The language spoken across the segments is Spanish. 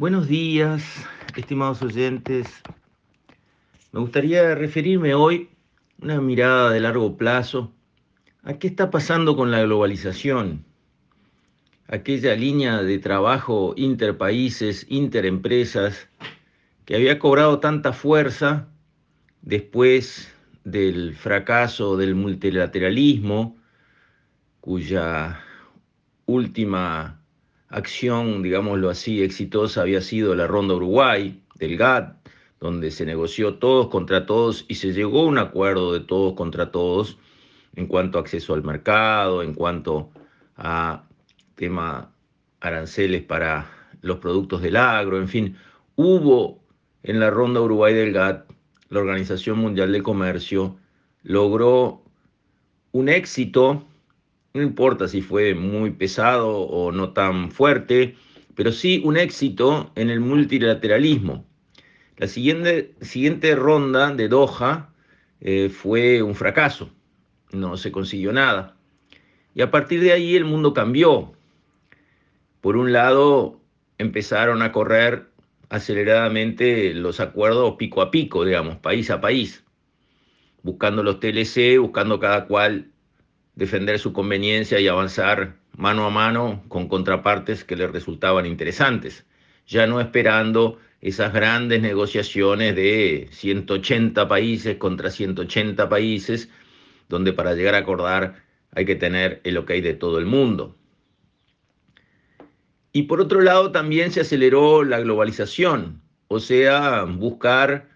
Buenos días, estimados oyentes. Me gustaría referirme hoy, una mirada de largo plazo, a qué está pasando con la globalización, aquella línea de trabajo interpaíses, interempresas, que había cobrado tanta fuerza después del fracaso del multilateralismo, cuya última acción, digámoslo así, exitosa había sido la Ronda Uruguay del GATT, donde se negoció todos contra todos y se llegó a un acuerdo de todos contra todos en cuanto a acceso al mercado, en cuanto a tema aranceles para los productos del agro, en fin, hubo en la Ronda Uruguay del GATT, la Organización Mundial de Comercio logró un éxito no importa si fue muy pesado o no tan fuerte, pero sí un éxito en el multilateralismo. La siguiente, ronda de Doha eh, fue un fracaso, no se consiguió nada. Y a partir de ahí el mundo cambió. Por un lado, empezaron a correr aceleradamente los acuerdos pico a pico, digamos, país a país, buscando los TLC, buscando cada cual defender su conveniencia y avanzar mano a mano con contrapartes que le resultaban interesantes, ya no esperando esas grandes negociaciones de 180 países contra 180 países, donde para llegar a acordar hay que tener el ok de todo el mundo. Y por otro lado también se aceleró la globalización, o sea, buscar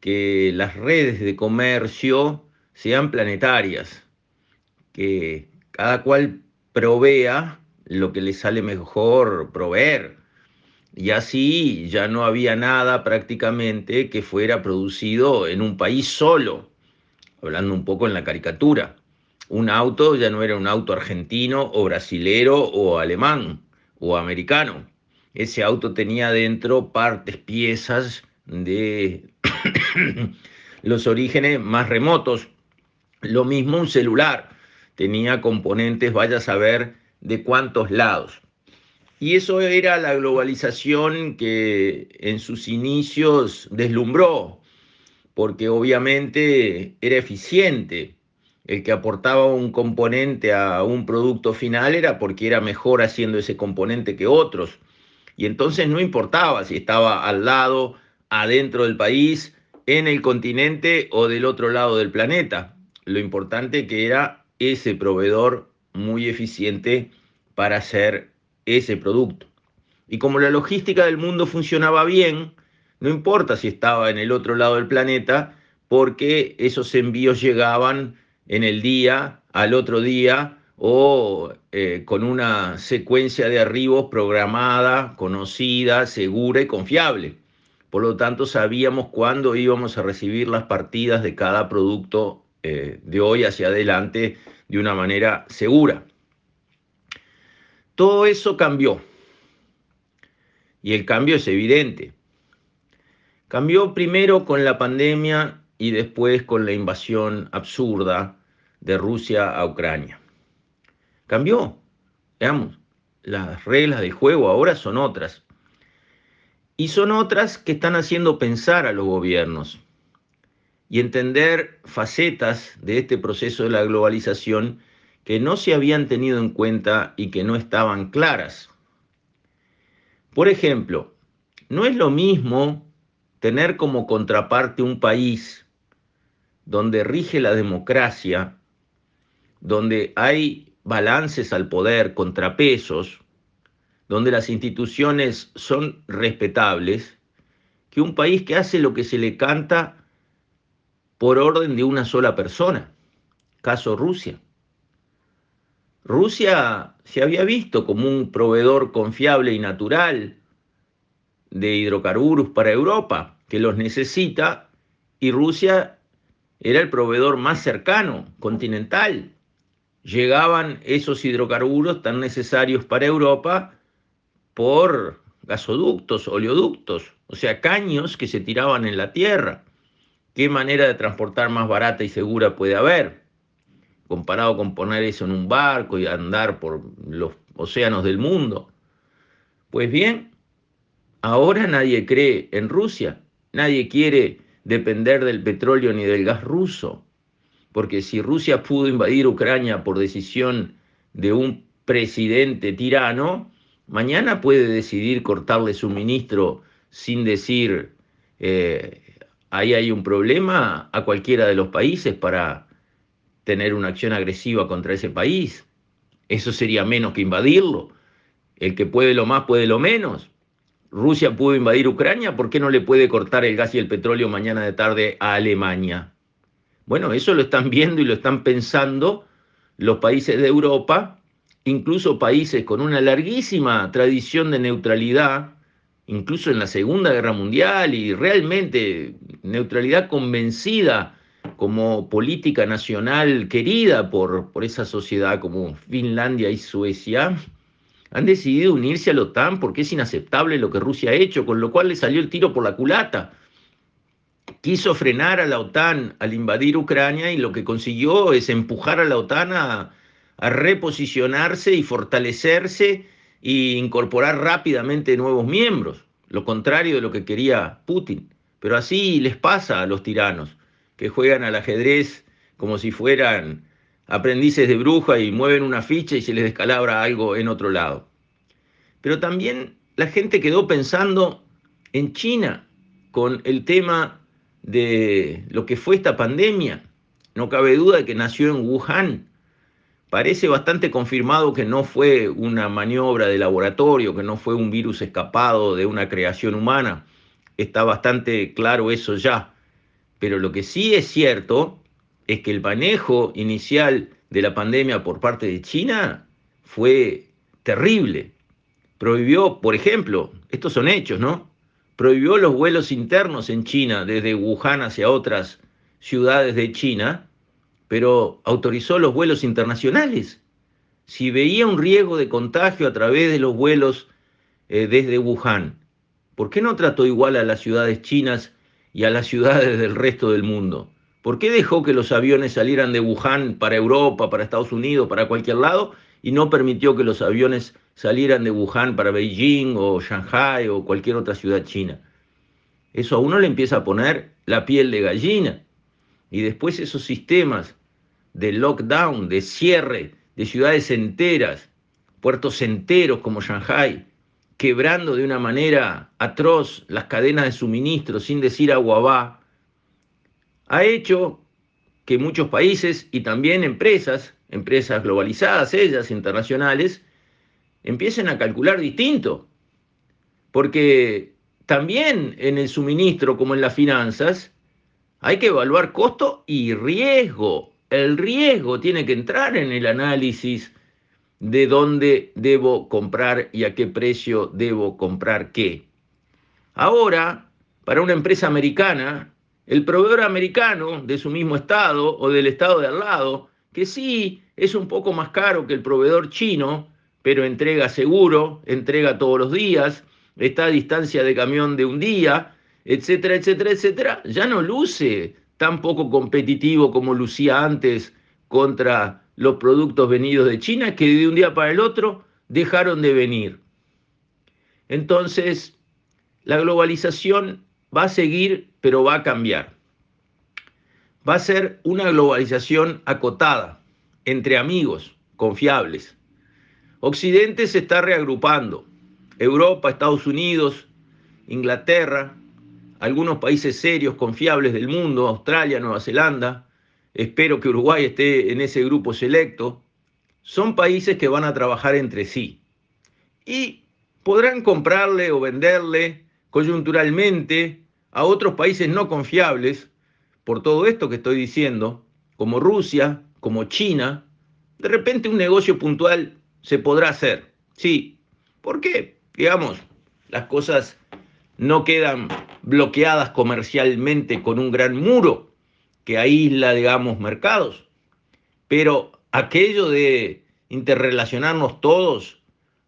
que las redes de comercio sean planetarias, que cada cual provea lo que le sale mejor proveer. Y así ya no había nada prácticamente que fuera producido en un país solo, hablando un poco en la caricatura. Un auto ya no era un auto argentino o brasilero o alemán o americano. Ese auto tenía dentro partes, piezas de los orígenes más remotos. Lo mismo un celular tenía componentes, vaya a saber de cuántos lados. Y eso era la globalización que en sus inicios deslumbró, porque obviamente era eficiente. El que aportaba un componente a un producto final era porque era mejor haciendo ese componente que otros. Y entonces no importaba si estaba al lado, adentro del país, en el continente o del otro lado del planeta. Lo importante que era ese proveedor muy eficiente para hacer ese producto. Y como la logística del mundo funcionaba bien, no importa si estaba en el otro lado del planeta, porque esos envíos llegaban en el día, al otro día, o eh, con una secuencia de arribos programada, conocida, segura y confiable. Por lo tanto, sabíamos cuándo íbamos a recibir las partidas de cada producto eh, de hoy hacia adelante de una manera segura. Todo eso cambió. Y el cambio es evidente. Cambió primero con la pandemia y después con la invasión absurda de Rusia a Ucrania. Cambió. Veamos, las reglas de juego ahora son otras. Y son otras que están haciendo pensar a los gobiernos y entender facetas de este proceso de la globalización que no se habían tenido en cuenta y que no estaban claras. Por ejemplo, no es lo mismo tener como contraparte un país donde rige la democracia, donde hay balances al poder, contrapesos, donde las instituciones son respetables, que un país que hace lo que se le canta por orden de una sola persona, caso Rusia. Rusia se había visto como un proveedor confiable y natural de hidrocarburos para Europa, que los necesita, y Rusia era el proveedor más cercano, continental. Llegaban esos hidrocarburos tan necesarios para Europa por gasoductos, oleoductos, o sea, caños que se tiraban en la tierra. ¿Qué manera de transportar más barata y segura puede haber? Comparado con poner eso en un barco y andar por los océanos del mundo. Pues bien, Ahora nadie cree en Rusia, nadie quiere depender del petróleo ni del gas ruso, porque si Rusia pudo invadir Ucrania por decisión de un presidente tirano, mañana puede decidir cortarle suministro sin decir eh, ahí hay un problema a cualquiera de los países para tener una acción agresiva contra ese país. Eso sería menos que invadirlo. El que puede lo más puede lo menos. Rusia pudo invadir Ucrania, ¿por qué no le puede cortar el gas y el petróleo mañana de tarde a Alemania? Bueno, eso lo están viendo y lo están pensando los países de Europa, incluso países con una larguísima tradición de neutralidad, incluso en la Segunda Guerra Mundial y realmente neutralidad convencida como política nacional querida por, por esa sociedad como Finlandia y Suecia, han decidido unirse a la OTAN porque es inaceptable lo que Rusia ha hecho, con lo cual le salió el tiro por la culata. Quiso frenar a la OTAN al invadir Ucrania y lo que consiguió es empujar a la OTAN a, a reposicionarse y fortalecerse e incorporar rápidamente nuevos miembros, lo contrario de lo que quería Putin. Pero así les pasa a los tiranos, que juegan al ajedrez como si fueran aprendices de bruja y mueven una ficha y se les descalabra algo en otro lado. Pero también la gente quedó pensando en China con el tema de lo que fue esta pandemia. No cabe duda de que nació en Wuhan. Parece bastante confirmado que no fue una maniobra de laboratorio, que no fue un virus escapado de una creación humana. Está bastante claro eso ya. Pero lo que sí es cierto es que el manejo inicial de la pandemia por parte de China fue terrible. Prohibió, por ejemplo, estos son hechos, ¿no? Prohibió los vuelos internos en China desde Wuhan hacia otras ciudades de China, pero autorizó los vuelos internacionales. Si veía un riesgo de contagio a través de los vuelos eh, desde Wuhan, ¿por qué no trató igual a las ciudades chinas y a las ciudades del resto del mundo? ¿Por qué dejó que los aviones salieran de Wuhan para Europa, para Estados Unidos, para cualquier lado y no permitió que los aviones salieran de Wuhan para Beijing o Shanghai o cualquier otra ciudad china? Eso a uno le empieza a poner la piel de gallina. Y después esos sistemas de lockdown, de cierre de ciudades enteras, puertos enteros como Shanghai, quebrando de una manera atroz las cadenas de suministro sin decir agua va, ha hecho que muchos países y también empresas, empresas globalizadas, ellas internacionales, empiecen a calcular distinto. Porque también en el suministro como en las finanzas hay que evaluar costo y riesgo. El riesgo tiene que entrar en el análisis de dónde debo comprar y a qué precio debo comprar qué. Ahora, para una empresa americana, el proveedor americano de su mismo estado o del estado de al lado, que sí es un poco más caro que el proveedor chino, pero entrega seguro, entrega todos los días, está a distancia de camión de un día, etcétera, etcétera, etcétera, ya no luce tan poco competitivo como lucía antes contra los productos venidos de China, que de un día para el otro dejaron de venir. Entonces, la globalización va a seguir pero va a cambiar. Va a ser una globalización acotada, entre amigos, confiables. Occidente se está reagrupando. Europa, Estados Unidos, Inglaterra, algunos países serios, confiables del mundo, Australia, Nueva Zelanda, espero que Uruguay esté en ese grupo selecto, son países que van a trabajar entre sí. Y podrán comprarle o venderle coyunturalmente a otros países no confiables, por todo esto que estoy diciendo, como Rusia, como China, de repente un negocio puntual se podrá hacer. Sí, ¿por qué? Digamos, las cosas no quedan bloqueadas comercialmente con un gran muro que aísla, digamos, mercados. Pero aquello de interrelacionarnos todos,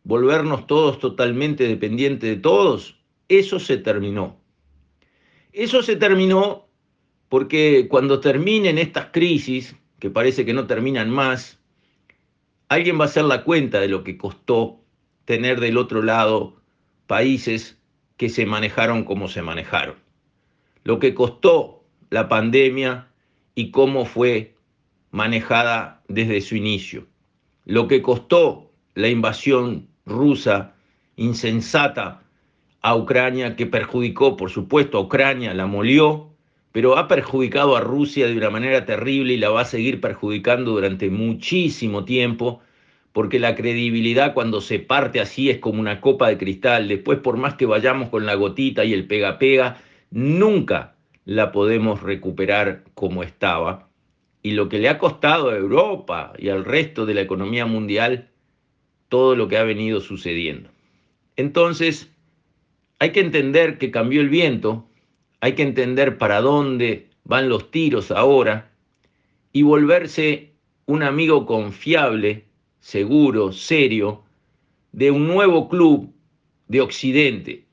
volvernos todos totalmente dependientes de todos, eso se terminó. Eso se terminó porque cuando terminen estas crisis, que parece que no terminan más, alguien va a hacer la cuenta de lo que costó tener del otro lado países que se manejaron como se manejaron. Lo que costó la pandemia y cómo fue manejada desde su inicio. Lo que costó la invasión rusa insensata a Ucrania, que perjudicó, por supuesto, a Ucrania, la molió, pero ha perjudicado a Rusia de una manera terrible y la va a seguir perjudicando durante muchísimo tiempo, porque la credibilidad cuando se parte así es como una copa de cristal. Después, por más que vayamos con la gotita y el pega-pega, nunca la podemos recuperar como estaba. Y lo que le ha costado a Europa y al resto de la economía mundial, todo lo que ha venido sucediendo. Entonces, hay que entender que cambió el viento, hay que entender para dónde van los tiros ahora y volverse un amigo confiable, seguro, serio, de un nuevo club de Occidente.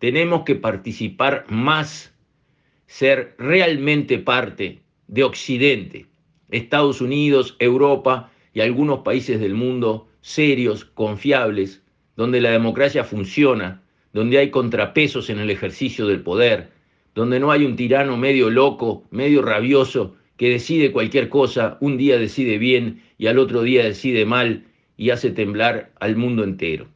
Tenemos que participar más, ser realmente parte de Occidente. Estados Unidos, Europa y algunos países del mundo serios, confiables, donde la democracia funciona, donde hay contrapesos en el ejercicio del poder, donde no hay un tirano medio loco, medio rabioso, que decide cualquier cosa, un día decide bien y al otro día decide mal y hace temblar al mundo entero.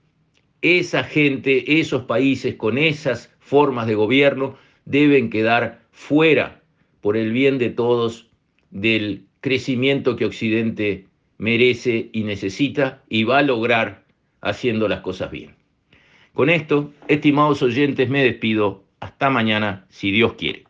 Esa gente, esos países con esas formas de gobierno deben quedar fuera por el bien de todos del crecimiento que Occidente merece y necesita y va a lograr haciendo las cosas bien. Con esto, estimados oyentes, me despido. Hasta mañana, si Dios quiere.